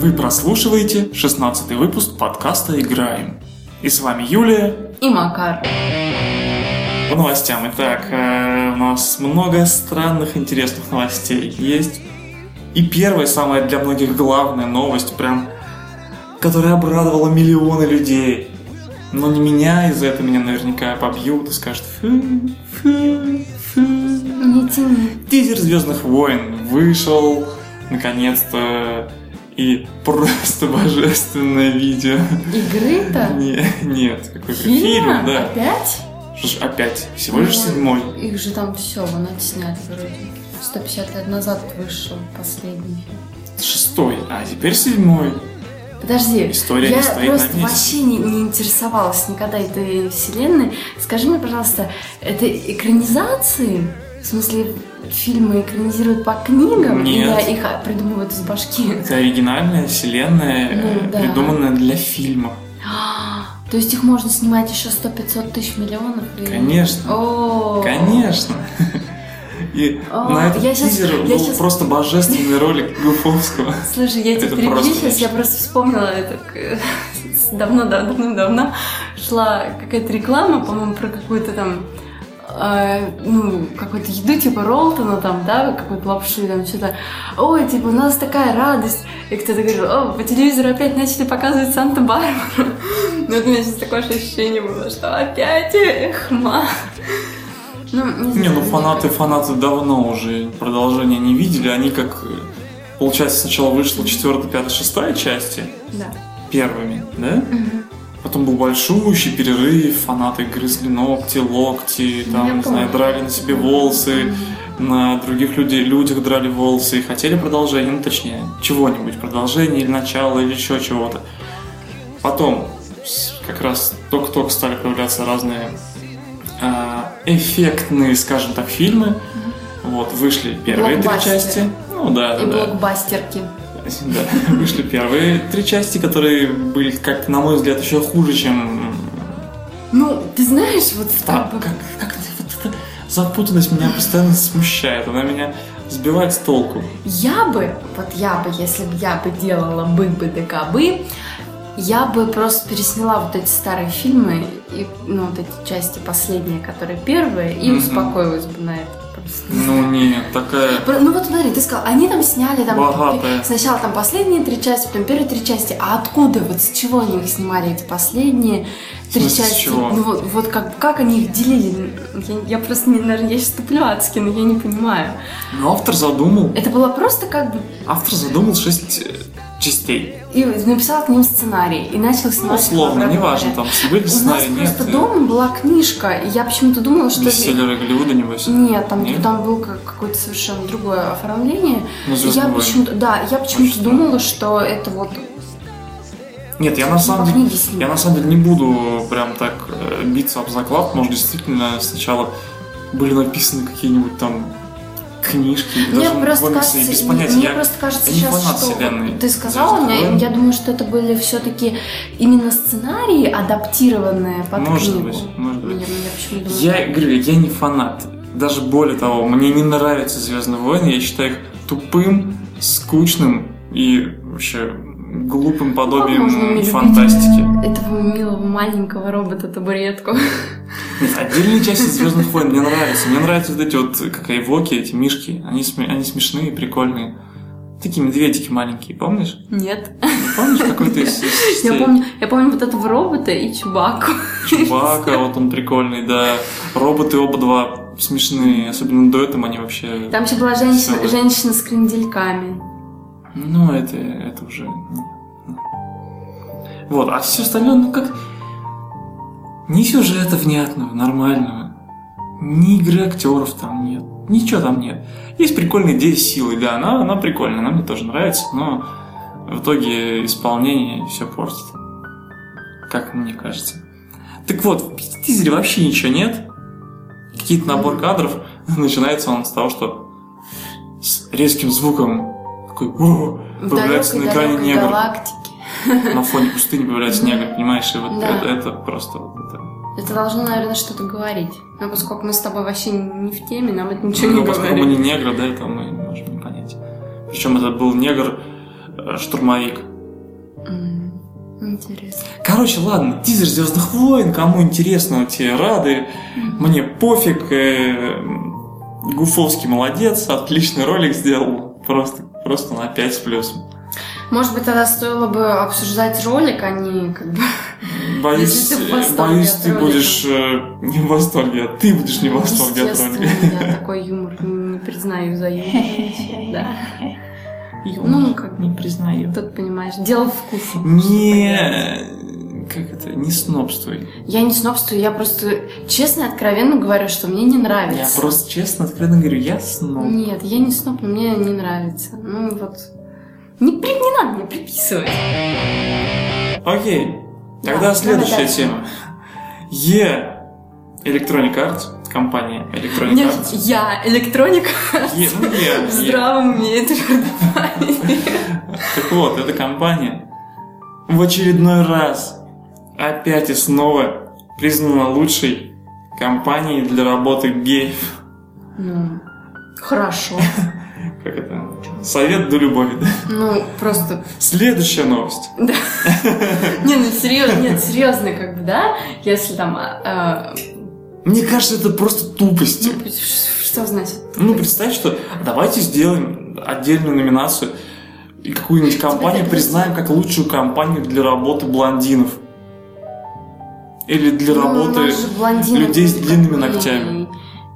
Вы прослушиваете 16 выпуск подкаста «Играем». И с вами Юлия и Макар. По новостям. Итак, э, у нас много странных, интересных новостей есть. И первая, самая для многих главная новость, прям, которая обрадовала миллионы людей. Но не меня, из-за этого меня наверняка побьют и скажут фу, фу, фу. Не тяни. Тизер Звездных войн вышел, наконец-то, и просто божественное видео. Игры-то? Не, нет, какой-то Фильма? фильм, да. Опять? Что ж, опять, всего лишь Ну, седьмой. Их же там все, вон отсняли вроде. 150 лет назад вышел последний. Шестой, а теперь седьмой. Подожди, История я не стоит на просто месте. вообще не, не интересовалась никогда этой вселенной. Скажи мне, пожалуйста, это экранизации? В смысле, фильмы экранизируют по книгам? Нет. Или их придумывают из башки? Это оригинальная вселенная, Ну, э, да. придуманная для фильма. То есть их можно снимать еще 100-500 тысяч миллионов? и- Конечно. О, Конечно. И О, на этот я щас- тизер я был щас- просто божественный ролик Гуфовского. Слушай, я тебя Это перебью сейчас, я просто вспомнила это э, давно, давно, давно шла какая-то реклама, по-моему, про какую-то там э, ну, какую-то еду, типа Ролтона там, да, какую-то лапшу, там что-то. Ой, типа, у нас такая радость. И кто-то говорил, о, по телевизору опять начали показывать Санта-Барбару. Ну, вот у меня сейчас такое ощущение было, что опять эх, ма. Ну, не, Не, знаю, ну мне фанаты, фанаты давно уже продолжения не видели. Они как, получается, сначала вышла четвертая, пятая, шестая части Да. первыми, да? Мгм. Потом был большущий перерыв, фанаты грызли ногти, локти, там, Я не знаю, драли на себе волосы, на других людей, людях драли волосы и хотели продолжение, ну точнее, чего-нибудь, продолжение или начало, или еще чего-то. Потом как раз только-только стали появляться разные а, эффектные, скажем так, фильмы. Вот, вышли первые три части. Ну да, да, И да. блокбастерки. Да, вышли первые три части, которые были, как на мой взгляд, еще хуже, чем... Ну, ты знаешь, вот в том- как, как вот эта запутанность меня постоянно смущает, она меня сбивает с толку. Я бы, вот я бы, если бы я бы делала бы бы да бы, я бы просто пересняла вот эти старые фильмы и ну вот эти части последние, которые первые, и Мгм. успокоилась бы на это. Ну нет, такая... Ну вот смотри, ты сказал, они там сняли там Богатая. сначала там последние три части, потом первые три части. А откуда, вот с чего они их снимали, эти последние три с части? чего? Ну вот, вот как, как они их делили? Я, я просто, не, наверное, я сейчас туплю адски, но я не понимаю. Ну, автор задумал. Это было просто как бы Автор задумал шесть э, частей. И написал к ним сценарий и начал снимать. условно, неважно, там были. У нас нет. просто дома была книжка, и я почему-то думала, что... Бестселлеры Голливуда, небось. Нет, там, Нет? там было как- какое-то совершенно другое оформление. Ну, И «Звездные я войны». почему-то, да, я почему-то думала, что это вот Нет, я на по самом деле... Я на самом деле не буду прям так э, биться об заклад. Может, действительно сначала были написаны какие-нибудь там книжки, Мне даже просто комиксы, кажется, без мне, понятия. мне Я- просто кажется я не сейчас, фанат что вселенной ты сказала «Звездных мне, войн». я думаю, что это были все-таки именно сценарии, адаптированные под Может книгу. быть, может быть. Я, я думаю, Я говорю, я не фанат. Даже более того, мне не нравятся Звездные войны, я считаю их тупым, скучным и вообще глупым подобием любить фантастики. Этого милого маленького робота-табуретку. Нет, отдельные части Звездных войн мне нравятся. Мне нравятся вот эти вот, как Айвоки, эти мишки. Они, они смешные, прикольные. Такие медведики маленькие, помнишь? Нет. Не помнишь какой-то из, из Я помню, я помню вот этого робота и Чубаку. Чубака, вот он прикольный, да. Роботы оба два смешные, особенно дуэтом они вообще... Там еще была женщина, Веселые. женщина с крендельками. Ну, это, это уже... Вот, а все остальное, ну как... Ни сюжета внятного, нормального, ни игры актеров там нет, ничего там нет. Есть прикольная идея силы, да, она, она прикольная, она мне тоже нравится, но в итоге исполнение все портит. Как мне кажется. Так вот, в тизере вообще ничего нет. Какие-то набор кадров. Начинается он с того, что с резким звуком такой «О!» появляется на экране негр. галактики. На фоне пустыни появляется негр, понимаешь? И вот Да. это, это просто вот это. Это должно, наверное, что-то говорить. Но поскольку мы с тобой вообще не в теме, нам это ничего Ну, не поскольку мы говорит. не негры, да, это мы не можем не понять. Причем это был негр-штурмовик. М, Интересно. Короче, ладно, тизер Звездных войн, кому интересно, те рады. Мне пофиг. э, Гуфовский молодец, отличный ролик сделал. Просто, просто на 5 с плюсом. Может быть, тогда стоило бы обсуждать ролик, а не как бы... Боюсь, Если ты в восторге боюсь, от ты будешь э, не в восторге, а ты будешь не в восторге от ролика. я такой юмор не признаю за юмор. Да. Юмор Ну, как не признаю. Тут, понимаешь, дело вкуса. Не... Как это? Не снобствуй. Я не снобствую, я просто честно и откровенно говорю, что мне не Я нравится. просто честно, откровенно говорю, я сноб. Нет, я не сноб, но мне не нравится. Ну вот. Не, при- не надо мне приписывать. Окей. Да, Тогда давай следующая дальше. тема. Е Electronic Arts, компания Electronic Нет, Arts. я электроника Е, ну, я, в я. здравом уме памяти. Так вот, эта компания в очередной раз опять и снова признана лучшей компанией для работы геев. Ну, хорошо. Как это? Совет до любови. да? Ну, просто Следующая новость. Не, ну серьезно, нет, серьезно, как бы, да? Если там, а, Мне кажется, это просто тупость. ну, что значит? Ну, представь, что давайте сделаем отдельную номинацию и какую-нибудь компанию признаем как лучшую компанию для работы блондинов. Или для Ну, работы... людей с длинными ногтями.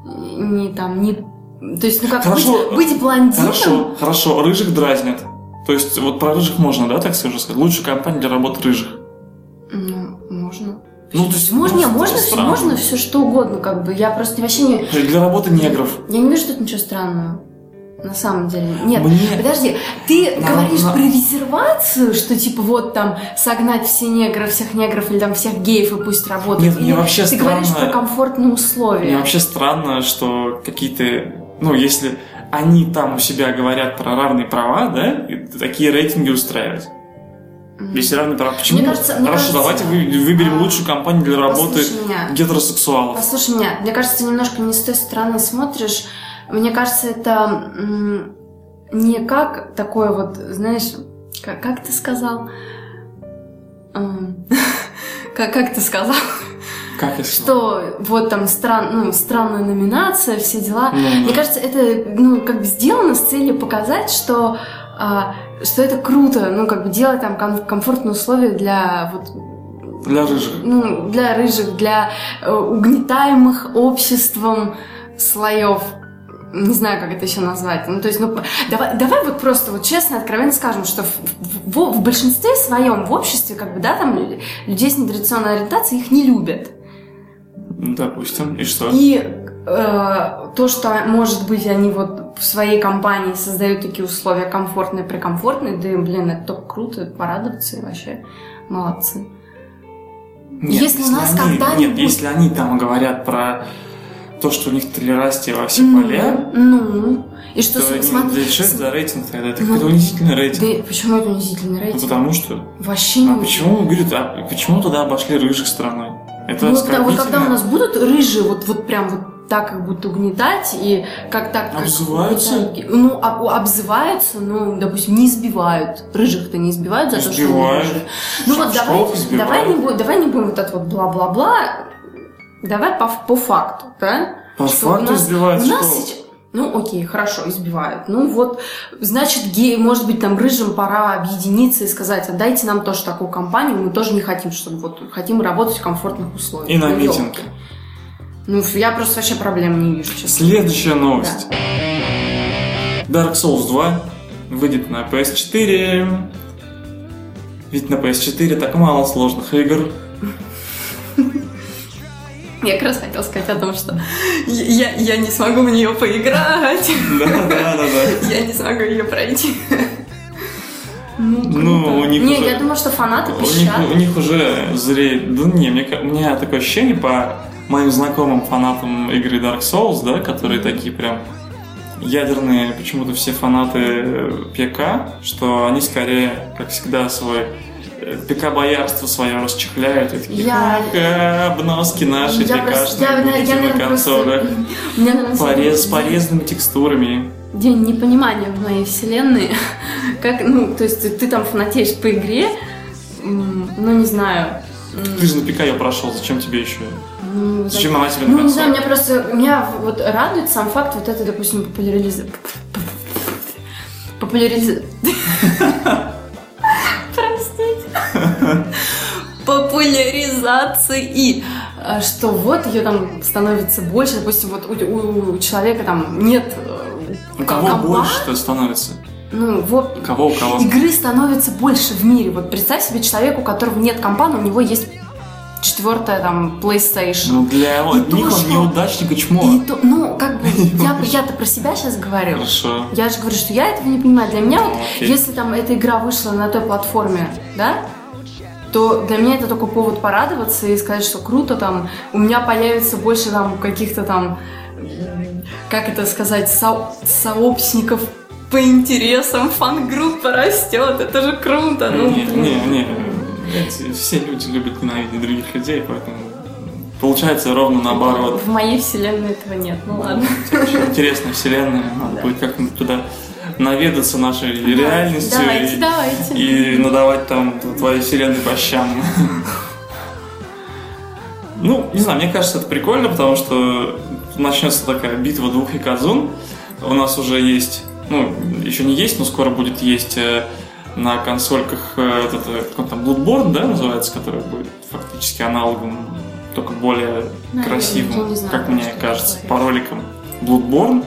Не, не там, не... То есть, ну как Хорошо, быть, быть блондином? Хорошо, хорошо, рыжих дразнят. То есть, вот про рыжих можно, да, так скажу сказать? Лучшая компания для работы рыжих. Ну, можно. Ну, то есть, Можно, ну, можно, все, можно все что угодно, как бы. Я просто вообще не... Для работы негров. Я не вижу тут ничего странного. На самом деле. Нет, Мне- подожди, ты На- говоришь на- про резервацию, что типа вот там согнать все негров, всех негров или там всех геев и пусть работают. Нет, мне вообще ты говоришь странно- про комфортные условия. Мне вообще странно, что какие-то... Ну, если они там у себя говорят про равные права, да, и такие рейтинги устраивать. Мгм. Если равные права, почему? Мне кажется- мне Хорошо, кажется, давайте вы- выберем а, лучшую компанию для работы Послушай меня. гетеросексуалов. Послушай меня, мне кажется, ты немножко не с той стороны смотришь. Мне кажется, это не как такое вот, знаешь, как, как ты сказал? Эм, Как, как ты сказал? Как? Что вот там стран, ну, странная номинация, все дела. Ну, Мне да. кажется, это ну, как бы сделано с целью показать, что, а, что это круто, ну, как бы делать там ком- комфортные условия для вот Для рыжих. ну, для рыжих, для э, угнетаемых обществом слоев. Не знаю, как это еще назвать. Ну, то есть, ну, давай, давай вот просто вот честно, откровенно скажем, что в, в- в большинстве своем в обществе, как бы, да, там лю- людей с нетрадиционной ориентацией их не любят. Допустим. И что? И э, то, что, может быть, они вот в своей компании создают такие условия комфортные, прикомфортные, да, блин, это только круто, порадоваться и вообще молодцы. Нет, если у нас когда-нибудь- Нет, если они там говорят про то, что у них толерастие во все Ну, поля, Ну, и что, то смотри, да что это за рейтинг тогда? Это Ну, какой-то унизительный рейтинг. да почему это унизительный Ну, рейтинг? потому что... Вообще не А почему, говорит, а почему туда обошли рыжих стороной? Это Ну, когда, вот когда у нас будут рыжие, вот, вот прям вот так как будут угнетать, и как так... как Обзываются? угнетают- Ну, об- обзываются, ну, допустим, не избивают. Рыжих-то не избивают за то, что они Избивают. рыжие. Ну вот давай, избивают. давай, не будем, давай не будем вот это вот бла-бла-бла. Давай по, по факту, да? По Что факту нас- избивают У нас сейчас... Ну, окей, хорошо, избивают. Ну вот, значит, гей, может быть, там рыжим пора объединиться и сказать, отдайте нам тоже такую компанию, мы тоже не хотим, чтобы вот хотим работать в комфортных условиях. И на Ну, митинг. Ну, я просто вообще проблем не вижу, честно. Следующая новость. Dark Souls 2 выйдет на PS4. Ведь на PS4 так мало сложных игр. Я как раз хотела сказать о том, что я, я не смогу в нее поиграть, Да, да, да, да. я не смогу ее пройти. Ну. Ну, у них Не, уже- я думаю, что фанаты У них, пищат. у них уже зреет... Да не, мне, у меня такое ощущение по моим знакомым фанатам игры Dark Souls, да, которые такие прям ядерные, почему-то все фанаты э, ПК, что они скорее, как всегда, свой э, ПК-боярство свое расчехляют и такие, Я- ха-ха, обноски наши Я просто, я, ПКшные я, будете на просто... консолях. Наверное, Порез, с порезанными текстурами. день непонимания в моей вселенной. Как, ну, то есть ты, ты там фанатеешь по игре, ну, не знаю. Ты же на ПК ее прошел, зачем тебе еще? ну, Зачем она тебе Ну, не знаю, меня просто, меня вот радует сам факт вот это, допустим, популяриз... Популяриз... Популяризации. А, Что вот ее там становится больше, допустим, вот у, у- человека там нет э, У кого компа, больше-то становится? ну вот кого, у кого? игры становится больше в мире. Вот представь себе человека, у которого нет компа, но у него есть четвертая там PlayStation. Ну, для И них то, он что- неудачник и чмо. И то- ну, как бы, я, я-то про себя сейчас говорю. Хорошо. Я же говорю, что я этого не понимаю. Для меня, вот, Окей. если там эта игра вышла на той платформе, да, то для меня это только повод порадоваться и сказать, что круто, там, у меня появится больше там каких-то там, как это сказать, со- сообщников по интересам, фан-группа растет, это же круто. Ну, не, блин. не, не. Эти- Все люди любят ненавидеть других людей, поэтому получается ровно наоборот. В моей вселенной этого нет, ну ладно. Интересная вселенная, надо будет как-нибудь туда наведаться нашей реальностью Давайте, и, давайте. и надавать там твоей вселенной по щам. Ну, не знаю, мне кажется, это прикольно, потому что начнется такая битва двух якадзун. У нас уже есть, ну, еще не есть, но скоро будет есть э, на консольках э, этот, э, как там, Bloodborne, да, называется, который будет фактически аналогом, только более Наверное, красивым, знаю, как мне кажется, по роликам. Bloodborne?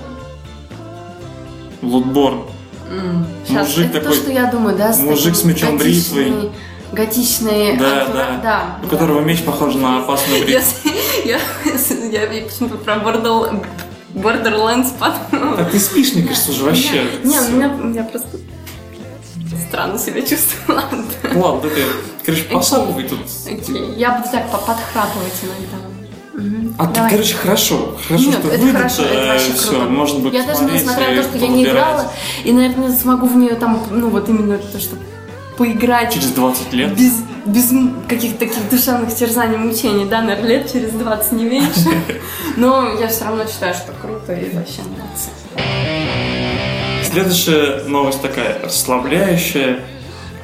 Bloodborne. М, Сейчас, Мужик это такой- то, что я думаю, да? мужик с мечом готичный- бритвой. Готичные Да, да. да. У которого меч похож на опасную бритву. я, я, я почему-то про Borderl- Borderlands подумала. Так ты спишь, мне кажется, уже вообще. Не, у меня, у меня просто странно себя чувствую. Ладно. Ты, короче, посапывай тут. Я буду так по- подхрапывать иногда. А ты, Давай. короче, хорошо. Хорошо, Нет, что это выйдет, хорошо, это э, вообще круто. можно будет Я даже несмотря на то, что я не играла, и, наверное, смогу в нее там, ну вот именно то, что поиграть Через 20 лет. без, без каких-то таких душевных терзаний, мучений, да, наверное, лет через 20 не меньше. Но я все равно считаю, что круто и вообще нравится. Следующая новость такая расслабляющая.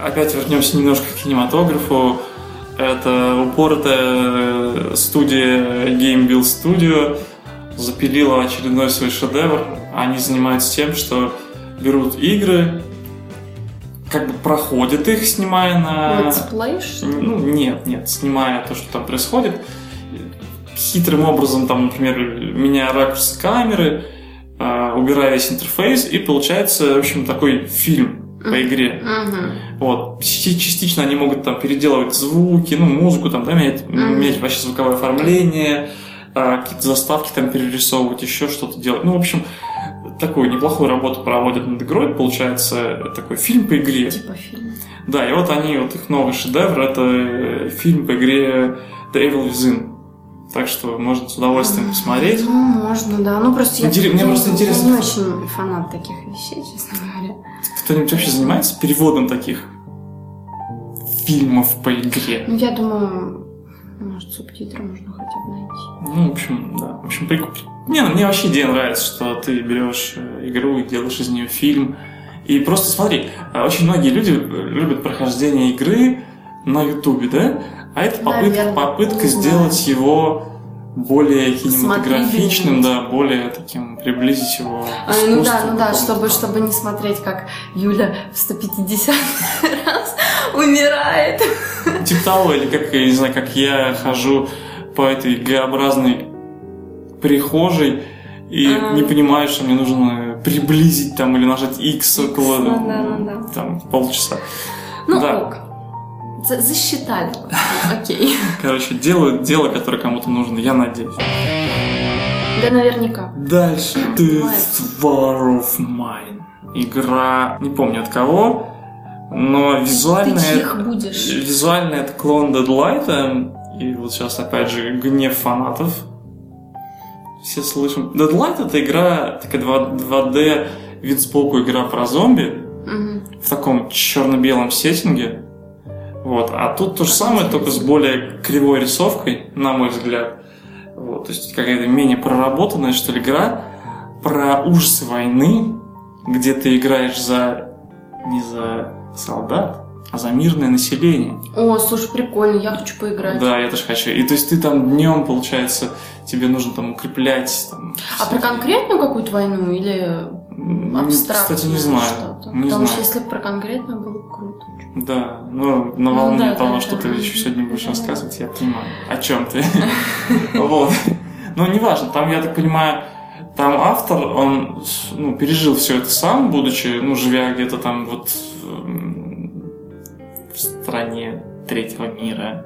Опять вернемся немножко к кинематографу. Это упоротая студия Game Build Studio запилила очередной свой шедевр. Они занимаются тем, что берут игры, как бы проходят их, снимая на... Летсплей? Ну, нет, нет, снимая то, что там происходит, хитрым образом, там, например, меняя ракурс камеры, э, убирая весь интерфейс, и получается, в общем, такой фильм по игре. Вот. Части- Частично они могут там переделывать звуки, ну, музыку, там, да, менять, менять вообще звуковое оформление, э, какие-то заставки там перерисовывать, еще что-то делать. Ну, в общем, такую неплохую работу проводят над игрой, получается такой фильм по игре. Типа фильм. Да, и вот они, вот их новый шедевр, это э, фильм по игре The Evil Within. Так что можно с удовольствием посмотреть. Ну, можно, да. Ну, просто я, Интерес- мне я- просто интересно, я не очень фанат таких вещей, честно говоря. Кто-нибудь вообще занимается переводом таких фильмов по игре? Ну, я думаю, может, субтитры можно хотя бы найти. Ну, в общем, да. В общем, прикольно. Не, ну, мне вообще идея нравится, что ты берешь э, игру и делаешь из нее фильм. И просто смотри, э, очень многие люди э, любят прохождение игры на Ютубе, да? А это попытка, попытка знаю. сделать его более кинематографичным, да, более таким, приблизить его А, ну да, ну да, чтобы, чтобы не смотреть, как Юля в 150 раз умирает. Типа того, или как, я не знаю, как я хожу по этой Г-образной прихожей и А. не понимаю, что мне нужно приблизить там или нажать X около ну да, ну да. там полчаса. Ну Да. ок. За- Засчитали. Окей. Короче, делают дело, которое кому-то нужно, я надеюсь. Да наверняка. Дальше. Death War of Mine. Игра, не помню от кого, но Ты визуальная... чьих будешь? Визуально это клон Deadlight, и вот сейчас опять же гнев фанатов. Все слышим. Deadlight это игра, такая 2, 2D вид сбоку игра про зомби Мгм. в таком черно-белом сеттинге. Вот. А тут то же самое, только с более кривой рисовкой, на мой взгляд. Вот. То есть какая-то менее проработанная, что ли, игра про ужасы войны, где ты играешь за не за солдат, а за мирное население. О, слушай, прикольно, я хочу поиграть. Да, я тоже хочу. И то есть ты там днем, получается, тебе нужно там укреплять. Там, А про конкретную какую-то войну или Кстати, не знаю. что-то? Не Потому знаю. что если про конкретную было бы круто. Да, ну, на Ну волне да, того, да, что да. ты еще сегодня будешь Да. рассказывать, я понимаю. О чем ты? Вот. Ну, неважно, там, я так понимаю, там автор, он ну, пережил все это сам, будучи, ну, живя где-то там вот м, в стране третьего мира,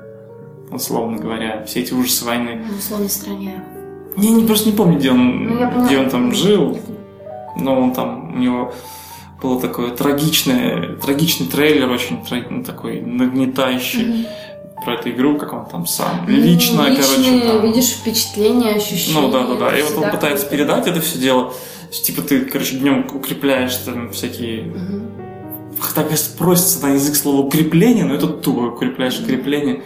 условно говоря, все эти ужасы войны. В условной стране. Я не, просто не помню, где он, Ну, где он там жил, но он там, у него было такое трагичное, трагичный трейлер, очень ну, такой нагнетающий Мгм. про эту игру, как он там сам. Ну, Лично, личные, короче, там. видишь, впечатления, ощущения. Ну да, да, да. И вот он пытается передать это все дело. Типа ты, короче, днем укрепляешь там всякие. Мгм. Так и просится на язык слово укрепление, но это тупо укрепляешь укрепление.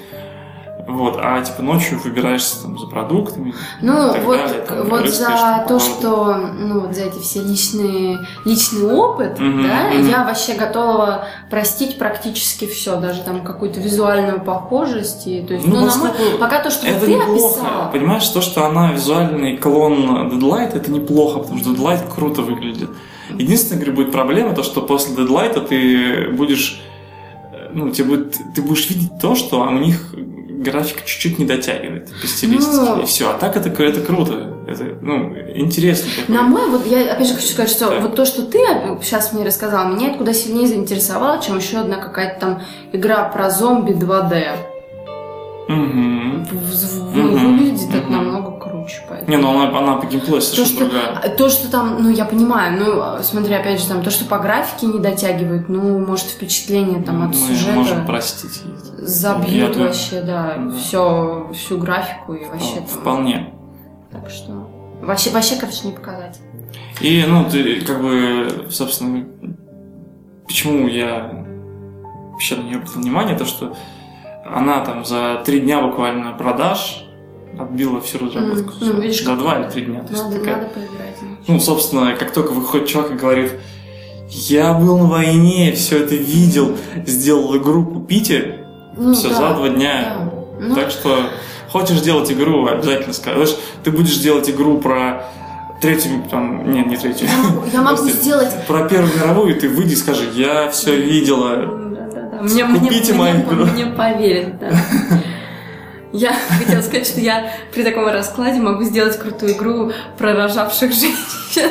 Вот, а типа ночью выбираешься там за продуктами. Ну, вот, далее, там, вот рыскаешь за то, что, ну, вот за эти все личные, личный опыт, Мгм, да, мгм. я вообще готова простить практически все, даже там какую-то визуальную похожесть, и, то есть, Ну, ну, на мой- пока то, что Это ты неплохо. описала, Понимаешь, то, что она визуальный клон Deadlight, это неплохо, потому что Deadlight круто выглядит. Единственная, говорю, будет проблема, то, что после Deadlight ты будешь э, ну, тебе будет, ты будешь видеть то, что у них графика чуть-чуть не дотягивает по стилистике, Ну. и все. А так это, это круто. Это, ну, интересно. такое. на мой, вот я опять же хочу сказать, что Так. вот то, что ты сейчас мне рассказал, меня это куда сильнее заинтересовало, чем еще одна какая-то там игра про зомби 2D. Мгм. В- в- Мгм. Выглядит это Мгм. намного круче, поэтому. Не, ну она, она по геймплею То совершенно что, другая. то, что там, ну, я понимаю, ну, смотри, опять же, там, то, что по графике не дотягивает, ну, может, впечатление там от Мы сюжета можем простить. Я забьют думаю, вообще, да, Да. все, всю графику и вообще ну, там. Вполне. Так что, вообще, вообще, короче, не показать. И, ну, ты, как бы, собственно, почему я вообще на нее обратил внимание, то, что она там за три дня буквально продаж отбила всю разработку. М, ну, видишь, за два или три дня. То есть Надо, такая- надо поиграть. ну. Собственно, как только выходит чувак и говорит, я был на войне, все это видел, сделал игру, купите, Ну, все да, за два дня. да. Ну, Так что хочешь делать игру, обязательно скажешь. Ты будешь делать игру про третью, там, нет, не третью. я могу, я могу сделать... Про Первую мировую ты выйди и скажи, я все видела. Да, да, да. Мне, Купите мне, мою мне, игру. мне поверят, да. Я хотела сказать, что я при таком раскладе могу сделать крутую игру про рожавших женщин.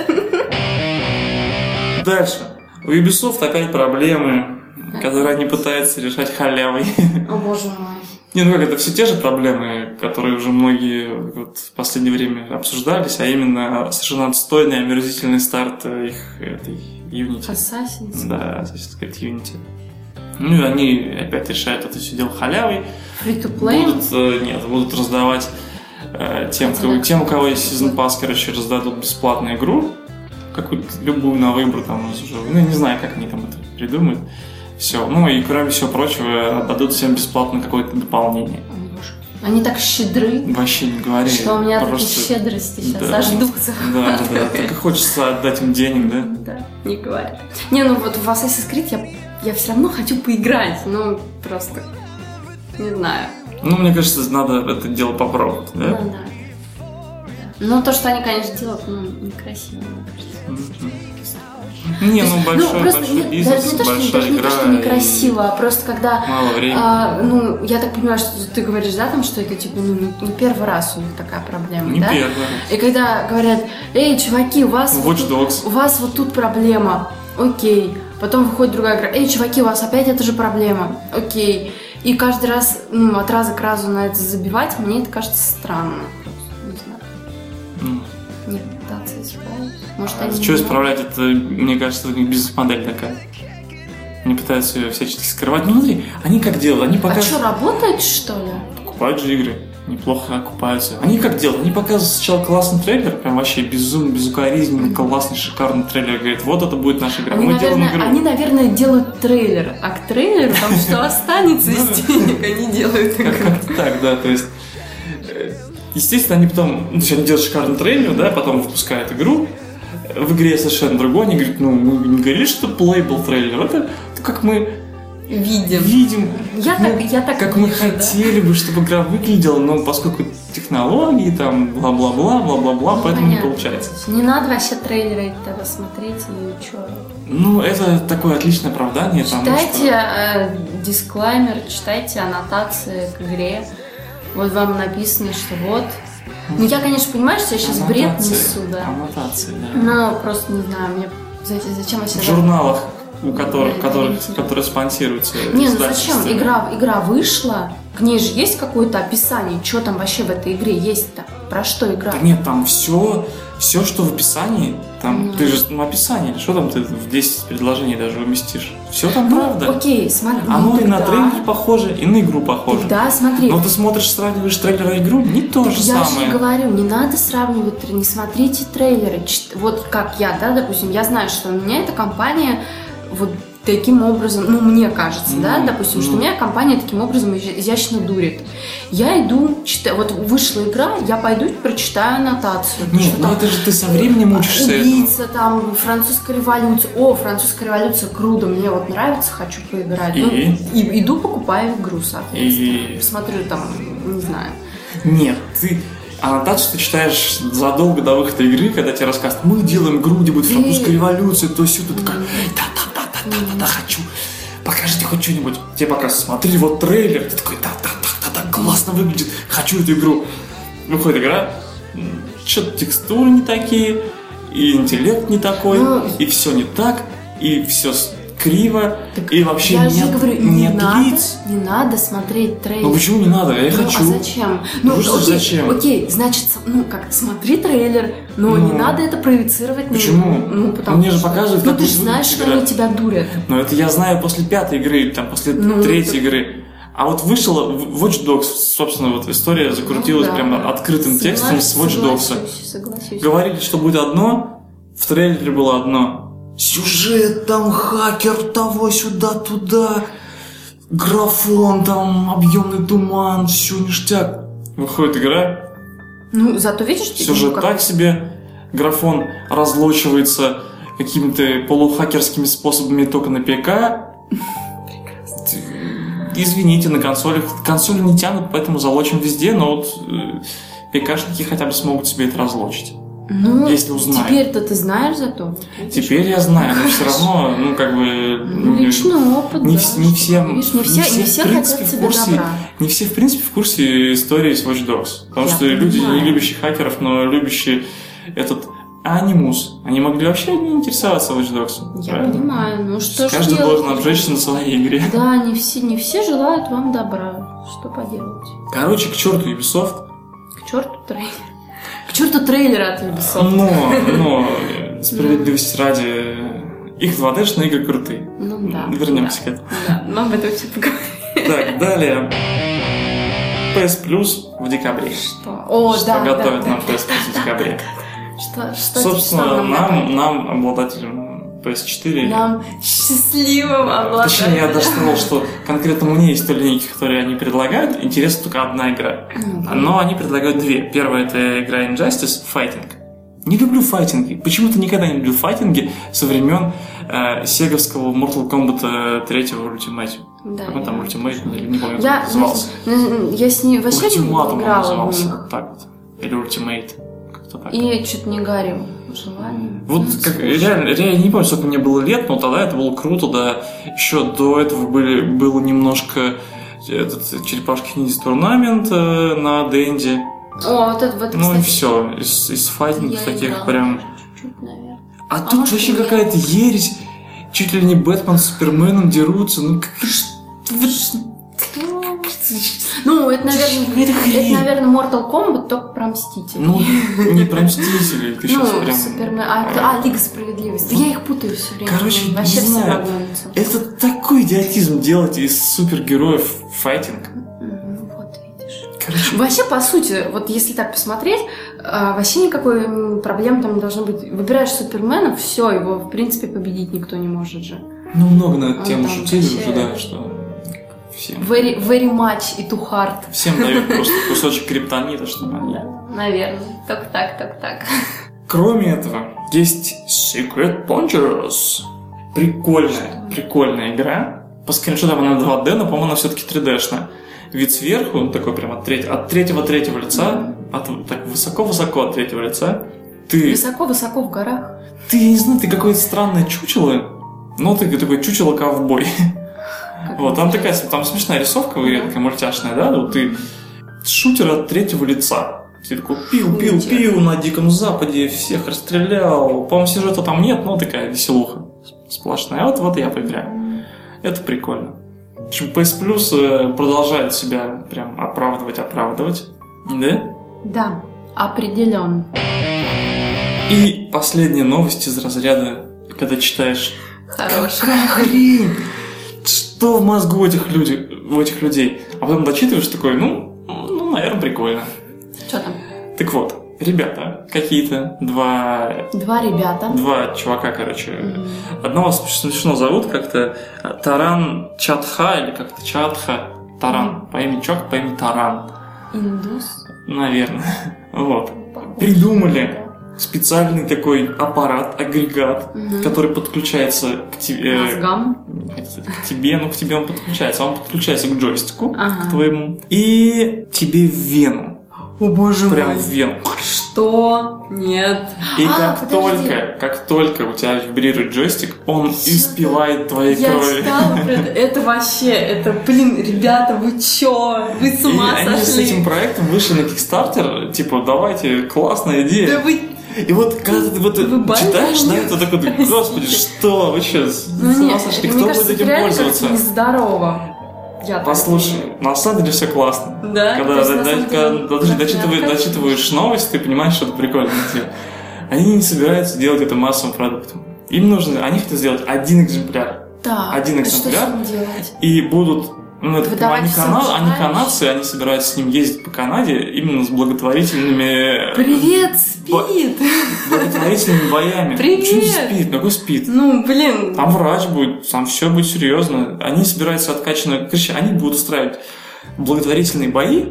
Дальше. У Ubisoft опять проблемы, которые они пытаются решать халявой. О, боже мой. Не, ну как, это все те же проблемы, которые уже многие вот в последнее время обсуждались, а именно совершенно отстойный, омерзительный старт их этой Unity. Assassin's. Да, Assassin's Creed Unity. Ну и они опять решают это все дело халявой. Free to play. Будут, э, нет, будут раздавать э, тем, да. тем, у кого есть Season Pass, короче, раздадут бесплатную игру. Какую-то любую на выбор там у нас уже. Ну, не знаю, как они там это придумают. Все. Ну и кроме всего прочего, отдадут всем бесплатно какое-то дополнение. Они так щедры, Вообще не говори. что у меня такие просто- щедрости сейчас Да. аж дух. Да, да, да. Только хочется отдать им денег, да? Да, не говорят. Не, ну вот в Assassin's Creed я, я все равно хочу поиграть. Ну, просто не знаю. Ну, мне кажется, надо это дело попробовать, Да, да? да. Да. Ну, то, что они, конечно, делают, ну, некрасиво, мне кажется. Не, ну большой, просто большой нет, бизнес, даже не то, что, большая даже не то, что и некрасиво, а просто когда Мало времени. А, ну, я так понимаю, что ты говоришь, да, там, что это, типа, ну, не, первый раз у них такая проблема, не да? первый. И когда говорят, эй, чуваки, у вас, вот Watch тут, Dogs. у вас вот тут проблема, окей. Потом выходит другая игра, эй, чуваки, у вас опять это же проблема, окей. И каждый раз, ну, от раза к разу на это забивать, мне это кажется странно. Не знаю, Ну, не пытаться исправить. Может, А они что исправлять, это, мне кажется, у них бизнес-модель такая. Они пытаются ее всячески скрывать. Ну, смотри, они как делают? Они А показывают, что, работает, что ли? покупают же игры. Неплохо окупаются. Они как делают? Они показывают сначала классный трейлер, прям вообще безумно, безукоризненный, классный, шикарный трейлер. Говорят, вот это будет наша игра. Они, Мы делаем наверное, игру. они, наверное, делают трейлер, а к трейлеру там что останется из денег, они делают игру. Как-то так, да, то есть... э, Естественно, они потом, ну, они делают шикарный трейлер, да, потом выпускают игру, в игре совершенно другой, они говорят, ну, мы не говорили, что это плейбл трейлер, это как мы видим. видим, Я ну, так, я так как мы вижу, да. хотели бы, чтобы игра выглядела, но поскольку технологии, там, бла-бла-бла, бла-бла-бла, Ну, поэтому не понятно. получается. Не надо вообще трейлеры тогда смотреть и что. Ну, это такое отличное оправдание, Читайте что... э, дисклаймер, читайте аннотации к игре. Вот вам написано, что вот. Ну я, конечно, понимаю, что я сейчас бред Аннотации, несу, да. Аннотации, да. Но просто не знаю, мне зачем, зачем вообще... В журналах, у которых, которых, ориентироваться. которые спонсируются Не, ну зачем? Игра, игра вышла, к ней же есть какое-то описание, что там вообще в этой игре есть-то? Про что игра? Да нет, там все, все, что в описании, там, Ну. ты же, ну, описание, что там ты в 10 предложений даже уместишь? Все там Ну, правда. окей, смотри. Оно и на тогда- трейлер похоже, и на игру похоже. Да, смотри. Но ты смотришь, сравниваешь трейлер и игру, не то Так же я самое. же и говорю, не надо сравнивать, не смотрите трейлеры. Вот как я, да, допустим, я знаю, что у меня эта компания вот таким образом, ну, мне кажется, да, Ну, допустим, что ну. меня компания таким образом изя- изящно дурит. Я иду, читаю, вот вышла игра, я пойду и прочитаю аннотацию. Нет, ну там это же ты со временем учишься этому. Убийца, там, французская революция. О, французская революция, круто, мне вот нравится, хочу поиграть. Ну, И? и иду, покупаю игру, соответственно. И? Посмотрю там, не знаю. Нет, ты аннотацию ты читаешь задолго до выхода игры, когда тебе рассказывают, мы делаем игру, где будет французская революция, то все, ты такая, да-да-да-да-да-да, хочу, покажите хоть что-нибудь. Тебе показывают, смотри, вот трейлер, ты такой, да-да-да-да-да, классно выглядит, хочу эту игру. Выходит игра, что-то текстуры не такие, и интеллект не такой, и все не так, и все криво, Так и вообще я нет, говорю, не нет надо, лиц. не надо смотреть трейлер. Ну почему не надо? Я Ну, хочу. а зачем? Ну, Ну, окей, зачем? Окей, значит, ну как, смотри трейлер, но не Ну, надо это проецировать на почему? игру. Ну, потому Ну, мне же показывают, Ну, как ты же знаешь, что игра. они тебя дурят. Но это я знаю после пятой игры, там, после Ну, третьей это- игры. А вот вышла Watch Dogs, собственно, вот история закрутилась Ну, да. прямо открытым текстом с Watch Dogs. Соглашусь, согласюсь. Говорили, что будет одно, в трейлере было одно. Сюжет, там хакер, того сюда, туда, графон, там объемный туман, все ништяк. Выходит игра, Ну, зато видишь, ты- сюжет ну, как- так себе, графон разлочивается какими-то полухакерскими способами только на ПК. Извините, на консолях. Консоли не тянут, поэтому залочим везде, но вот э, ПКшники хотя бы смогут себе это разлочить. Ну, если узнаю. Теперь-то ты знаешь зато. Теперь я знаю, но все равно, ну, как бы... Ну, Личный опыт, не, да, не всем, Видишь, не все, не все в принципе, в курсе, добра. не все, в принципе, в курсе истории с Watch Dogs. Потому Я что люди, не понимаю. любящие хакеров, но любящие этот анимус, они могли вообще не интересоваться Watch Dogs. Я правильно? понимаю, ну что ж Каждый делать? должен обжечься на своей игре. Да, не все, не все желают вам добра. Что поделать? Короче, к черту Ubisoft. К черту трейлер. К черту трейлера от Ubisoft. Но, но, справедливости ради, их 2D-шные игры крутые. Ну да. Вернемся да. к этому. Да, мы об этом все поговорим. Так, далее. PS Plus в декабре. Что? О, что да, готовит да, нам да. PS Plus в декабре. Что, что, Собственно, что нам, готовит? нам, обладателям PS4, Нам счастливым точнее, я даже сказал, что конкретно мне из той линейки, которые они предлагают, интересна только одна игра. Мгм. Но они предлагают две. Первая это игра Injustice, файтинг. Не люблю файтинги. Почему-то никогда не любил файтинги со времен э, сеговского Mortal Kombat 3 Ultimate. Да, Как он там Ultimate, не помню, Я, как назывался. ну, я с ней вообще не Ультиматум он играла в назывался. Так вот. Или Ultimate. Как-то так. И что-то не горел желанием. Вот Ну, как, слушай. реально, реально не помню, сколько мне было лет, но тогда это было круто, да. Еще до этого были, было немножко этот черепашки ниндзя турнамент э, на Денде. О, вот это, вот, Ну и кстати, все. Из, из файтингов я таких играла прям. наверное. А, тут вообще и какая-то ересь. Чуть ли не Бэтмен с Суперменом дерутся. Ну как ж- Ну, это, наверное, это, хрень. наверное, Mortal Kombat, только про Мстителей. Ну, не про Мстителей, ты сейчас ну, прям... Супермен, а, а, Лига Справедливости. Я их путаю все время. Короче, не вообще все знаю. Это такой идиотизм делать из супергероев файтинг. Мгм, Вот видишь. Короче, Вообще, по сути, вот если так посмотреть, а, вообще никакой м, проблемы там не должно быть. Выбираешь Супермена, все, его, в принципе, победить никто не может же. ну много на эту тему шутили уже, да, что всем, Very, very much и too hard. всем дают просто кусочек криптонита, чтобы они... Наверное. Только так, только так. Кроме этого, есть Secret Punchers. Прикольная, прикольная игра по скриншотам она 2D, но, по-моему, она все-таки 3D-шная. Вид сверху, ну, такой прям от, треть- от третьего-третьего лица, от, так высоко-высоко от третьего лица, ты, Высоко-высоко в горах. ты, я не знаю, ты какое-то странное чучело, но ты такой чучело-ковбой. Как Вот, там такая, там смешная рисовка, вы такая мультяшная, да, вот ты шутер от третьего лица. Ты такой пил, пил, пил на Диком Западе, всех расстрелял. По-моему, сюжета там нет, но такая веселуха сплошная. А вот, вот я поиграю. Это прикольно. В общем, PS Plus э, продолжает себя прям оправдывать, оправдывать. Да? Да, определен. И последняя новость из разряда, когда читаешь Хороший. Какая хрень! Что в мозгу этих, людей, у этих людей? А потом дочитываешь такой, ну, ну, наверное, прикольно. Что там? Так вот, ребята, какие-то два, Два ребята. два чувака, короче. Одного смешно зовут как-то Таран Чатха или как-то Чатха. Таран. По имени чувак, по имени Таран. Индус. Наверное. Вот. Придумали специальный такой аппарат, агрегат, Мгм. который подключается к тебе. Мозгам. Это к тебе, ну к тебе он подключается, он подключается к джойстику, Ага. к твоему, и тебе в вену, О боже прям в вену. Что? Нет. И А, как подожди. только, как только у тебя вибрирует джойстик, он испивает твои Я крови. читала про это. Это вообще, это, блин, ребята, вы чё? Вы с И ума они с сошли? этим проектом вышли на Kickstarter, типа, давайте, классная идея. Да вы... И вот когда ты вот читаешь, да, это такой, господи, что, вы что, с Ну нет, сошли, кто будет этим пользоваться? нездорово. Я Послушай, на самом деле все классно. Да? Когда, есть, да- самом когда деле, даже дочитываешь, дочитываешь новость, ты понимаешь, что это прикольно. Они не собираются делать это массовым продуктом. Им нужно, они хотят сделать один экземпляр. Да. один а что с экземпляр. ним делать? И будут, ну, это Выдавать они, кана- они канадцы, они собираются с ним ездить по Канаде именно с благотворительными... Привет, спит! Благотворительными боями. Привет! Почему спит? Какой спит? Ну, блин. Там врач будет, там все будет серьезно. Они собираются откачанно... Короче, они будут устраивать благотворительные бои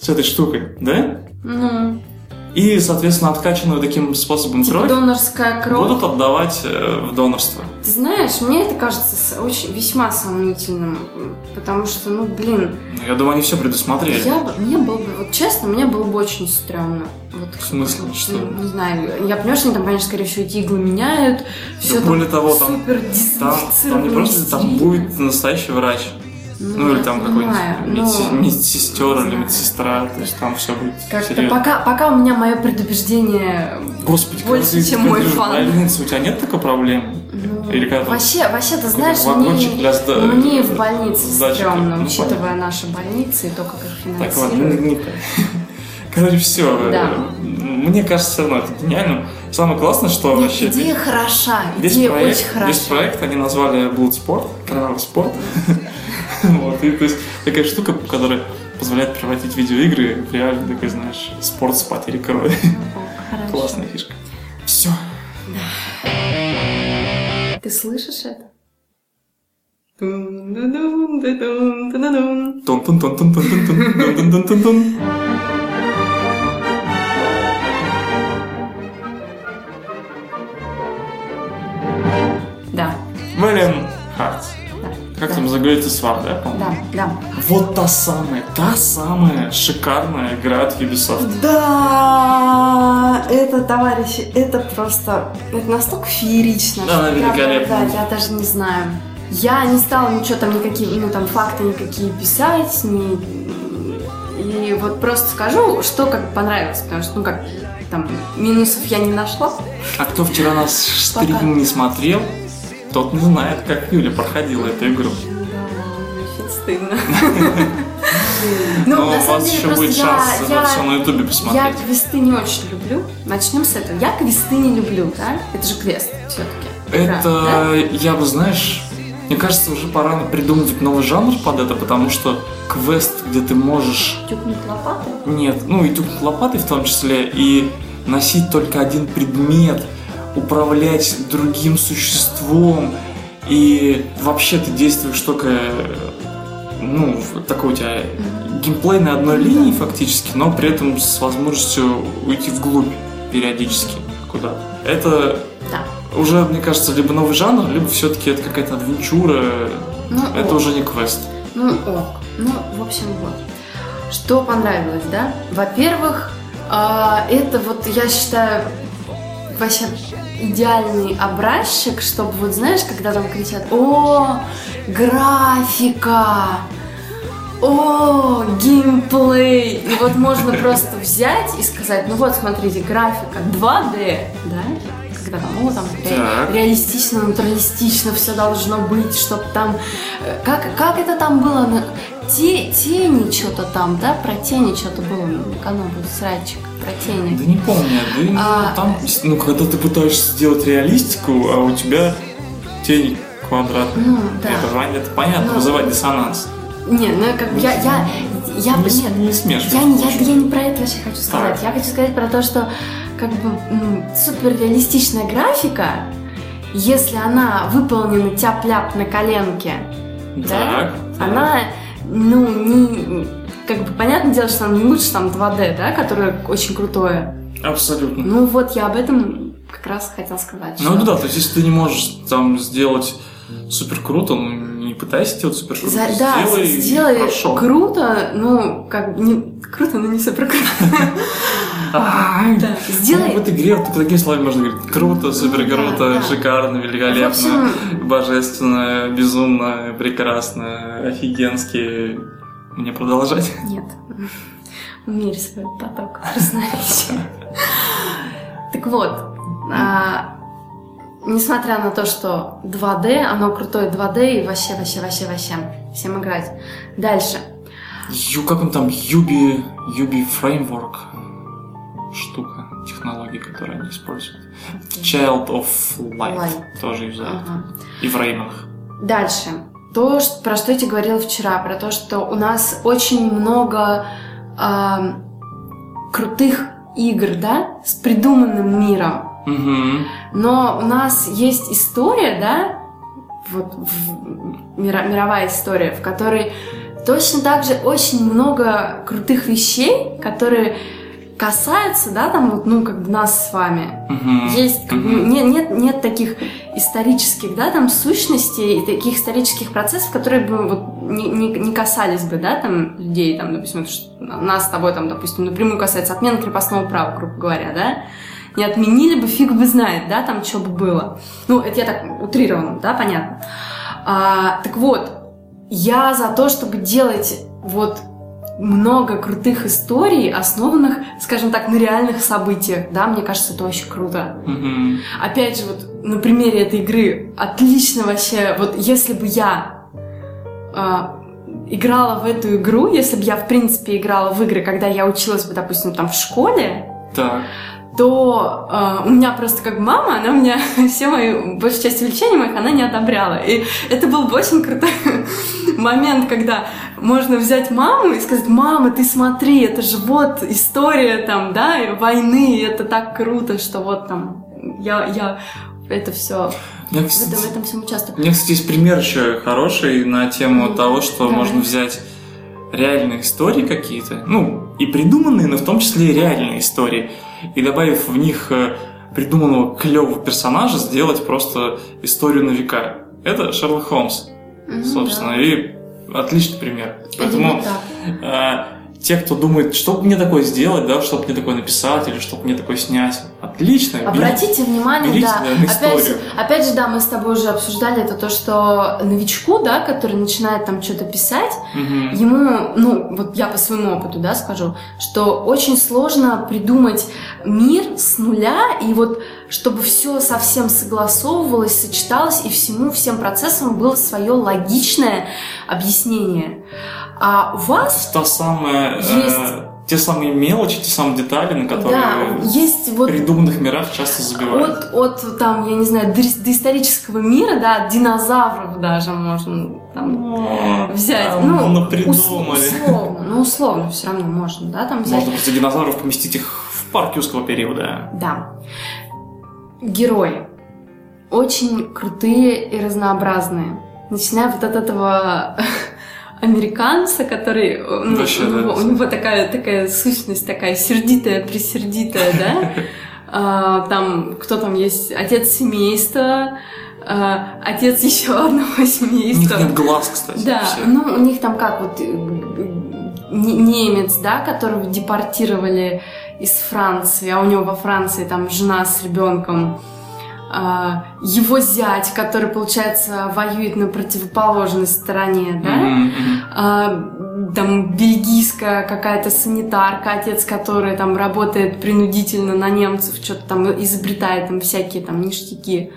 с этой штукой, да? Ну, И, соответственно, откачанную таким способом типа кровь донорская кровь. будут отдавать э, в донорство. Ты знаешь, мне это кажется очень весьма сомнительным, потому что, ну, блин, Ну, Я думаю, они все предусмотрели. я бы, мне было бы, вот честно, мне было бы очень стрёмно. Вот, В смысле? ну, Что? Не знаю, я понимаю, что они там, конечно, скорее всего, эти иглы меняют, все более того, там- супер Там, там не просто там будет настоящий врач. Ну, или там какой-нибудь медсестер или медсестра, то есть там все будет Как-то серьезно. пока, пока у меня мое предубеждение Господи, больше, ты- чем мой ты в фан. больнице, у тебя нет такой проблемы? ну, Или когда вообще, вообще, ты знаешь, мне, для сда- мне в больнице сдачи стрёмно. Ну, учитывая наши больницы и то, как их Так, ладно, финансируют. Короче, все. Да. Мне кажется, все равно это гениально. Самое классное, что Нет, вообще идея хороша, идея проект, очень хороша. весь проект они назвали Bloodsport, кровавый спорт. Вот, и то есть такая штука, которая позволяет превратить видеоигры в реально такой, знаешь, спорт с потерей крови. Хорошо. Классная фишка. Все. Ты слышишь это? Тун-ду-дун-ду-дун-ду-дун-ду-дун. тон там заговорится свар, да? Да, да. Вот та самая, та самая шикарная игра от Ubisoft. Да, это, товарищи, это просто, это настолько феерично. Да, она великолепна. да, я даже не знаю. Я не стала ничего там никакие, ну там факты никакие писать, ни... и вот просто скажу, что как понравилось, потому что, ну как, там, минусов я не нашла. А кто вчера Пока. стрим не смотрел, тот не знает, как Юля проходила эту игру. Стыдно. Но Ну, у на самом вас деле, еще просто будет я- шанс я- все на ютубе Я посмотреть. квесты не очень люблю. Начнем с этого. Я квесты не люблю, да? Это же квест все-таки. Это, я бы, знаешь, мне кажется, уже пора придумывать новый жанр под это, потому что квест, где ты можешь Тюкнуть лопатой? Нет, ну и тюкнуть лопатой в том числе, и носить только один предмет, управлять другим существом, и вообще ты действуешь только, ну, такой у тебя геймплей на одной линии фактически, но при этом с возможностью уйти вглубь периодически куда-то. Это Да. уже, мне кажется, либо новый жанр, либо все-таки это какая-то адвенчура, Ну, Это ок. уже не квест. Ну, ок. Ну, в общем, вот. Что понравилось, да? Во-первых, а, это вот, я считаю, вообще идеальный образчик, чтобы вот, знаешь, когда там кричат «О, графика!» О, геймплей! И вот можно просто взять и сказать, ну вот, смотрите, графика 2D, да? Когда ну, там Так. реалистично, натуралистично все должно быть, чтобы там... э, Как, как это там было? на- Те, тени что-то там, да? Про тени что-то было. Оно был срачик про тени. Да не помню, да и, ну, А. там, ну, когда ты пытаешься сделать реалистику, а у тебя тень квадратная. Ну, да. Это, это понятно, Ну. вызывает диссонанс. Не, ну как бы я, я, я, не, нет, не смешно. Я, не- я, я не про это вообще хочу сказать. Так. Я хочу сказать про то, что как бы м, суперреалистичная графика, если она выполнена тяп-ляп на коленке, да, Так, так. она, ну, не... Как бы понятное дело, что она не лучше там 2D, да, которое очень крутое. Абсолютно. Ну вот я об этом как раз хотела сказать. Ну что да, то есть если ты не можешь там сделать супер круто, ну пытайся сделать супер круто. За- да, сделай, сделай хорошо. круто, ну, как бы не круто, но не супер круто. Ну, сделай в этой игре вот такими словами можно говорить круто, супер круто, шикарно, великолепно, В общем- божественно, безумно, прекрасно, офигенски. Мне продолжать? Нет. Умерь свой поток красноречия. Так вот, а, несмотря на то, что 2D, оно крутое 2D и вообще, вообще, вообще, вообще, всем играть. Дальше. Ю, как он там, Юби, Юби Framework штука, технологии, которые они используют. Child of Light, Light. тоже юзают. Ага. И в реймах. Дальше. То, про что я тебе говорила вчера, про то, что у нас очень много ам, крутых игр, да, с придуманным миром. Угу. Но у нас есть история, да, вот в- мира- мировая история, в которой точно так же очень много крутых вещей, которые касаются, да, там вот, ну, как бы нас с вами. Угу. Есть, бы, нет, нет, нет таких исторических, да, там, сущностей и таких исторических процессов, которые бы вот не, не, не касались бы, да, там, людей, там, допустим, нас с тобой, там, допустим, напрямую касается отмены крепостного права, грубо говоря, да, не отменили бы, фиг бы знает, да, там, что бы было. Ну, это я так утрированно, да, понятно. А, так вот, я за то, чтобы делать вот много крутых историй, основанных, скажем так, на реальных событиях, да, мне кажется, это очень круто. Угу. Опять же, вот на примере этой игры отлично вообще, вот если бы я а, играла в эту игру, если бы я, в принципе, играла в игры, когда я училась бы, допустим, там в школе, Так. То э, у меня просто как мама, она у меня все мои, большую часть увлечений моих она не одобряла. И это был бы очень крутой момент, когда можно взять маму и сказать, мама, ты смотри, это же вот история там, да, войны, и это так круто, что вот там я, я это все меня, в этом, в этом всем участвую. у меня, кстати, есть пример еще хороший на тему Ну, того, что давай. можно взять реальные истории какие-то, ну, и придуманные, но в том числе и реальные истории, и добавив в них э, придуманного клевого персонажа, сделать просто историю на века. Это Шерлок Холмс, Мгм, собственно, да. и отличный пример. Поэтому так. Те, кто думает, что мне такое сделать, да, что бы мне такое написать или что бы мне такое снять, отлично. Обратите внимание, берите, да. да, Опять же, опять же, да, мы с тобой уже обсуждали это, то, что новичку, да, который начинает там что-то писать, Мгм. ему, ну, вот я по своему опыту, да, скажу, что очень сложно придумать мир с нуля, и вот чтобы все совсем согласовывалось, сочеталось, и всему, всем процессам было свое логичное объяснение. А у вас Та самая, э, Есть. те самые мелочи, те самые детали, на которые да, есть вот в придуманных мирах часто забивают. От, от там, я не знаю, дорис- доисторического мира, да, от динозавров даже можно там О, взять. там ну, ус- напридумали. условно, ну, условно все равно можно, да, там взять. Можно просто динозавров поместить их в парк юрского периода. Да. Герои. Очень крутые и разнообразные. Начиная вот от этого американца, который... ну, Вообще, у, да. него, у него такая, такая сущность, такая сердитая, присердитая, да? А, Там, кто там есть? Отец семейства, э, отец еще одного У них семейства. нет глаз, кстати. Да, все. ну у них там как вот э, не- немец, да, которого депортировали из Франции, а у него во Франции там жена с ребенком. А, его зять, который, получается, воюет на противоположной стороне, да? А, там бельгийская какая-то санитарка, отец, который там работает принудительно на немцев, что-то там изобретает там всякие там ништяки.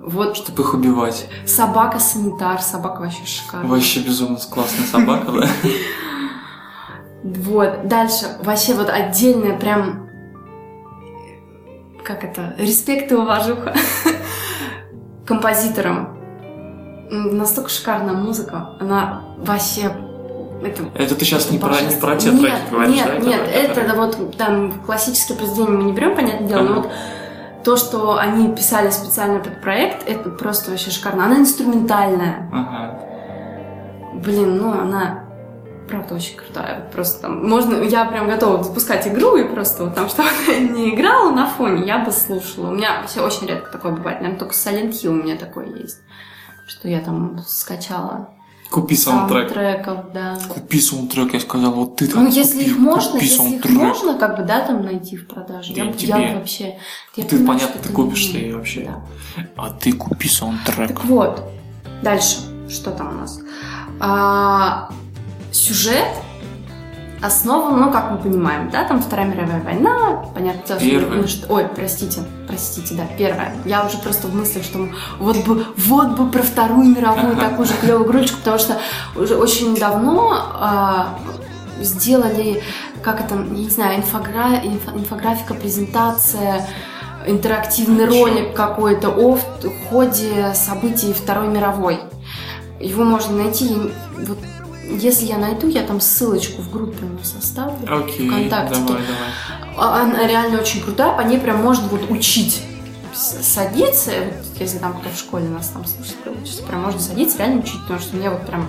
Вот Чтобы их убивать. собака-санитар, собака вообще шикарная. Вообще безумно классная собака, да? Вот, дальше, вообще вот отдельная прям, как это, респект и уважуха композиторам. Настолько шикарная музыка, она вообще... Это Это ты сейчас не про, не про те нет, треки говоришь, Нет, да? нет, это да, вот там классические произведения мы не берем, понятное дело, но Ага. вот то, что они писали специально под проект, это просто вообще шикарно. Она инструментальная. Ага. Блин, ну она правда очень крутая. Просто там можно, я прям готова запускать игру и просто вот там, чтобы она не играла на фоне, я бы слушала. У меня вообще очень редко такое бывает. Наверное, только Silent Hill у меня такое есть. Что я там скачала. Купи саундтрек. Саундтреков, да. Купи саундтрек, я сказал, вот ты там Ну, если купи, их можно, купи если их саундтрек. можно, как бы, да, там найти в продаже. Да я, тебе. я вообще... я Ты, понимаю, понятно, ты купишь ли вообще. Да. А ты купи саундтрек. Так вот, дальше, что там у нас? А, сюжет основан, ну, как мы понимаем, да, там Вторая мировая война, понятно, Первая. ну, что- ой, простите, простите, да, первая. Я уже просто в мыслях, что вот бы, вот бы про Вторую мировую такую же клевую игрушечку, потому что уже очень давно а, сделали, как это, я не знаю, инфогра- инфо- инфографика, презентация, интерактивный ролик какой-то о в- ходе событий Второй мировой. Его можно найти. Вот, если я найду, я там ссылочку в группе у нас оставлю. Окей, ВКонтакте. давай, давай. А- Она реально очень крутая, по ней прям можно вот учить садиться, вот если там кто в школе нас там слушает, учится, прям можно садиться, реально учить, потому что мне вот прям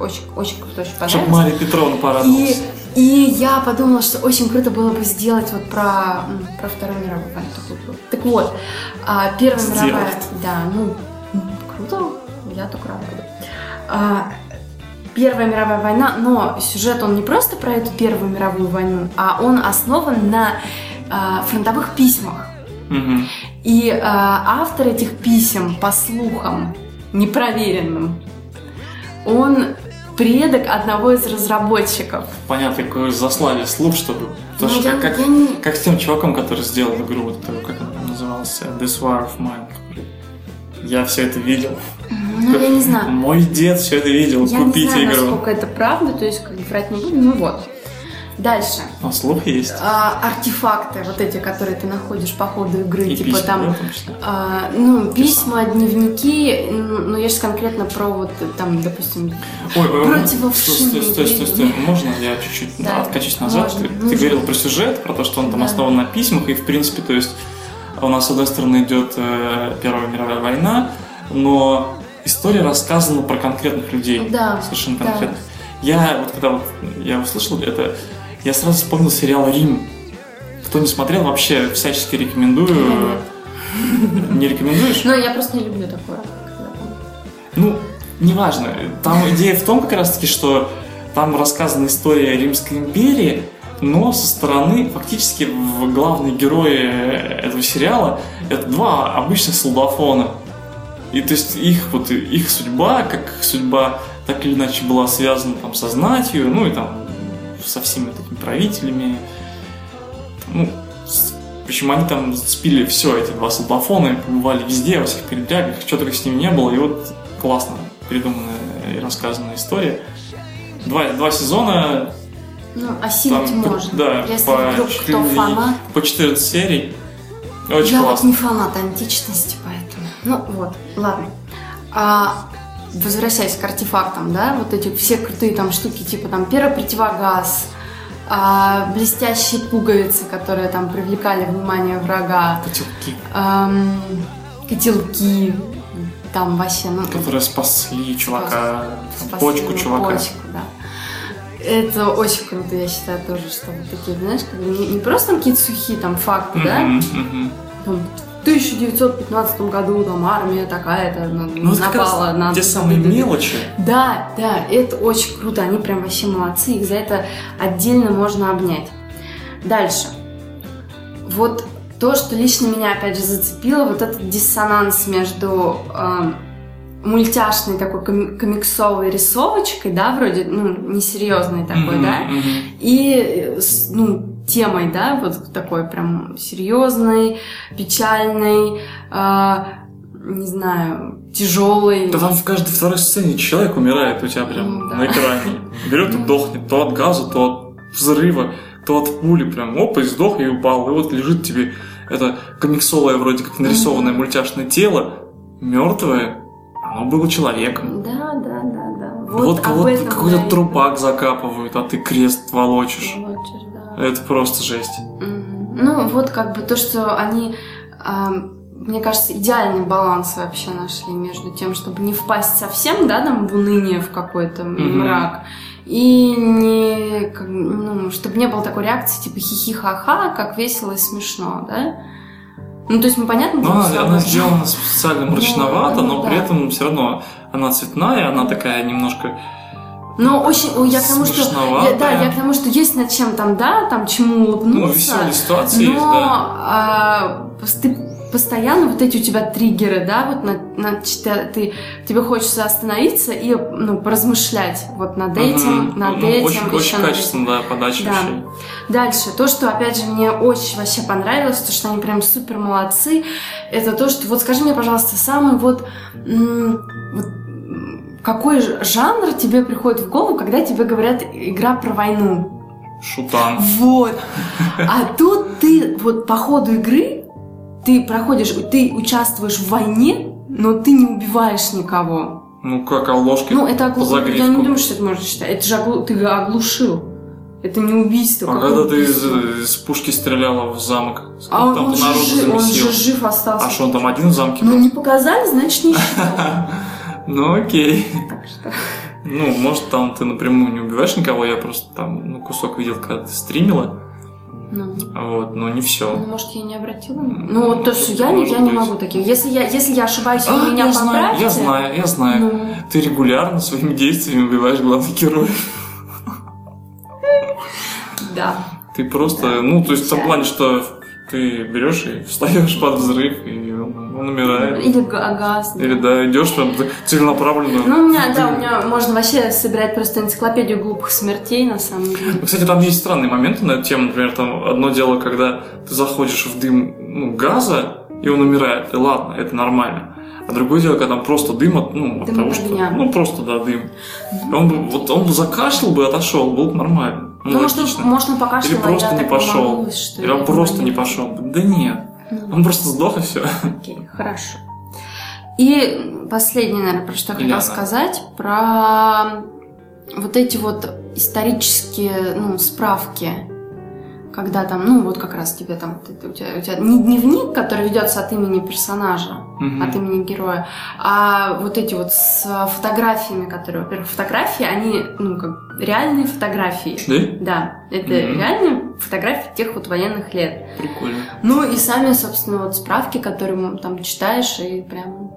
очень, очень круто, очень понравилось. Мария Петровна И, порадовалась. и я подумала, что очень круто было бы сделать вот про, про Вторую мировую войну. Так вот, а, Первая Сделать. мировая... Да, ну, круто, я только рада буду. Первая мировая война, но сюжет он не просто про эту Первую мировую войну, а он основан на а, фронтовых письмах. Мгм. И а, автор этих писем, по слухам, непроверенным, он предок одного из разработчиков. Понятно, какой заслали слух, чтобы... Потому Ну, что я- как, я не- как с тем чуваком, который сделал игру, вот как она называлась, This War of Mine. который- Я все это видел. Ну, я не знаю. Мой дед все это видел. Я не Купите знаю, игру. насколько это правда, то есть как бы врать не буду, ну вот. Дальше. А слух есть. А, артефакты, вот эти, которые ты находишь по ходу игры, И типа письма, там, а, ну, письма, дневники, м, ну, я же конкретно про вот там, допустим, Ой, Противовшинные стой, стой, стой, стой, стой. Можно я чуть-чуть Да, откачусь назад? можно, Ты, ты говорил про сюжет, про то, что он там Да. основан на письмах, и в принципе, то есть у нас с одной стороны идет э, Первая мировая война, но история рассказана про конкретных людей. Да, Совершенно да. конкретных. Я вот когда вот я услышал это, я сразу вспомнил сериал Рим. Кто не смотрел, вообще всячески рекомендую. Не рекомендуешь? Ну, я просто не люблю такое. Ну, неважно. Там идея в том как раз таки, что там рассказана история Римской империи, но со стороны фактически главные герои этого сериала это два обычных солдафона. И то есть их вот их судьба, как судьба так или иначе была связана там со знатью, ну и там со всеми вот этими правителями. Ну, причем они там зацепили все, эти два солдафона, побывали везде, во всех передрягах, что только с ними не было, и вот классно придуманная и рассказанная история. Два, два сезона, Ну, осилить Там, можно. да, Если по вдруг кто фанат. по 14 серий. Очень я вот классно. не фанат античности, поэтому. Ну вот, ладно. А, возвращаясь к артефактам, да, вот эти все крутые там штуки, типа там первый противогаз, а, блестящие пуговицы, которые там привлекали внимание врага, Котелки, ам, котелки, там вообще, ну, которые спасли чувака, спасли почку чувака. почку, да. Это очень круто, я считаю, тоже, что вот такие, знаешь, как бы не, не просто там какие-то сухие там факты, да, Мгм, мгм. там в 1915 году там армия такая-то ну, напала на... те самые мелочи. Да, да, это очень круто, они прям вообще молодцы, их за это отдельно можно обнять. Дальше. Вот то, что лично меня опять же зацепило, вот этот диссонанс между эм, мультяшной такой ком- комиксовой рисовочкой, да, вроде, ну, несерьезной такой, Мгм, да, мгм. и, э, с, ну, темой, да, вот такой прям серьезной, печальной, а, не знаю, тяжелой. Да там в каждой второй сцене человек умирает у тебя прям Ну, да. на экране. Берет и дохнет то от газа, то от взрыва, то от пули. Прям оп, и сдох, и упал. И вот лежит тебе это комиксовое вроде как нарисованное мультяшное тело, мертвое, оно было человеком. Да, да, да, да. Вот, об кого-то какой-то и трупак закапывают, а ты крест волочишь. Волочишь, да. Это просто жесть. Мгм. Ну, вот как бы то, что они, а, мне кажется, идеальный баланс вообще нашли между тем, чтобы не впасть совсем, да, там, в уныние, в какой-то Мгм. мрак, и не, ну, чтобы не было такой реакции, типа хихи-ха-ха, как весело и смешно, да? Ну, то есть мы понятно, Но дело, она, что она сделана специально мрачновато, Ну, но ну, при да. этом все равно она цветная, она такая немножко Но очень, я к тому, что, я, да, я к тому, что есть над чем там, да, там чему ну, улыбнуться, веселые ситуации но есть, да. а, ты постоянно вот эти у тебя триггеры, да, вот на, на ты тебе хочется остановиться и ну поразмышлять вот над этим, Мгм. над Ну, этим, Очень, очень качественно, да, подача Да. вообще. Дальше, то, что, опять же, мне очень вообще понравилось, то, что они прям супер молодцы, это то, что, вот скажи мне, пожалуйста, самый вот, вот, какой жанр тебе приходит в голову, когда тебе говорят игра про войну? Шутан. Вот. А тут ты вот по ходу игры ты проходишь, ты участвуешь в войне, но ты не убиваешь никого. Ну, как а ложкой Ну, это оглу... Я не думаю, что это можно считать. Это же оглу- ты оглушил. Это не убийство. А когда ты из, убийство? из пушки стреляла в замок, А он, там он же жив, он же жив остался. А что, он там один в замке Ну, был? не показали, значит, не. Ну, окей. Ну, может, там ты напрямую не убиваешь никого, я просто там ну, кусок видел, когда ты стримила, Ну, вот, но не все. ну, может, я не обратила? Ну, вот то, что я, не- я не могу таких. Если я, если я ошибаюсь, А, меня я знаю, я знаю, я знаю. Ну, Ты регулярно своими действиями убиваешь главных героев. да. Ты просто, Да. ну, то есть в том плане, что ты берешь и встаешь под взрыв, и он, умирает. Или га- газ. да. Или да, идешь прям так целенаправленно. Ну, у меня, да, у меня можно вообще собирать просто энциклопедию глупых смертей, на самом деле. Ну, Кстати, там есть странные моменты на эту тему. Например, там одно дело, когда ты заходишь в дым ну, газа, и он умирает. И ладно, это нормально. А другое дело, когда там просто дым от, ну, от того, от что... Ну, просто, да, дым. И он бы, вот он бы закашлял бы, отошел, было бы нормально. Ну, Ну, может, он, может, он покашлял, Или а просто не пошел. Или он просто не пошел. Да нет. Ну, Он просто сдох и все. Окей, хорошо. И последнее, наверное, про что я хотела сказать, про вот эти вот исторические, ну, справки, когда там, ну, вот как раз тебе там, ты- ты- у, тебя, у тебя не дневник, который ведется от имени персонажа, от имени героя, а вот эти вот с фотографиями, которые, во-первых, фотографии, они, ну, как реальные фотографии. Да? Да, это Мгм. реальные фотографии тех вот военных лет. Прикольно. Ну и сами, собственно, вот справки, которые там читаешь, и прям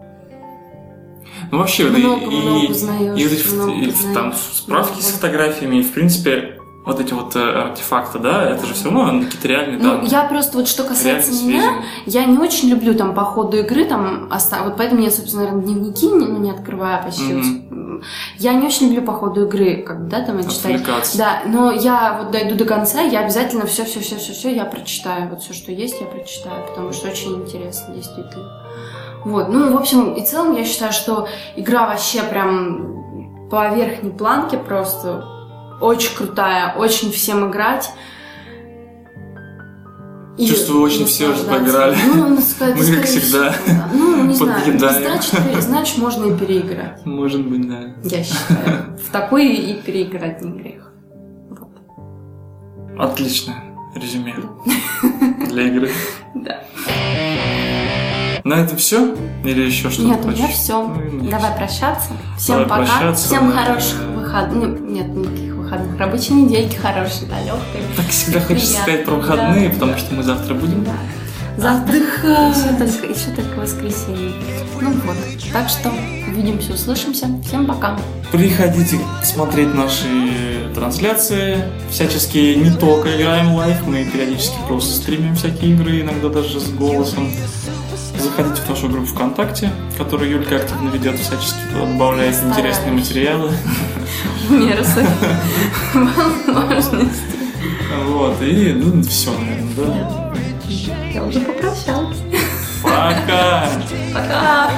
Ну, вообще, много, и, много узнаешь. и фото- много и узнаешь. там справки с Много. фотографиями, и, в принципе, вот эти вот э, артефакты, да, это же все равно какие-то реальные Ну, данные. я просто вот что касается меня, сведения. я не очень люблю там по ходу игры там оста- вот поэтому я, собственно, наверное, дневники не, ну, не открываю почти. Мгм. Я не очень люблю по ходу игры, как бы, да, там читать. Отвлекаться. Да, но я вот дойду до конца, я обязательно все, все, все, все, все, я прочитаю. Вот все, что есть, я прочитаю, потому что очень интересно, действительно. Вот, ну, в общем и целом, я считаю, что игра вообще прям по верхней планке просто очень крутая, очень всем играть. И Чувствую, очень все уже поиграли. Ну, ну, сказать, Мы, как всегда, всего, да. Ну, не знаю. подъедаем. Значит, пере- значит, можно и переиграть. Может быть, да. Я считаю. В такой и переиграть не грех. Вот. Отличное резюме для игры. Да. На этом все? Или еще что-то Нет, у меня все. Ну, Давай прощаться. Всем Давай пока. прощаться, Всем хороших выходных. Нет, никаких выходных. Рабочей недельки хорошей, да, легкой. Так всегда хочется сказать про выходные, да. потому что мы завтра будем. Да. Завтра Отдыхай. еще только, еще только воскресенье. Ну вот. Так что увидимся, услышимся. Всем пока. Приходите смотреть наши трансляции. Всячески не только играем live, мы периодически просто стримим всякие игры, иногда даже с голосом. Заходите в нашу группу ВКонтакте, которую Юлька активно ведет, всячески добавляет интересные Стараюсь. материалы. В меру своих возможностей. Вот, и ну все, наверное, да? Я уже попрощалась. Пока! Пока.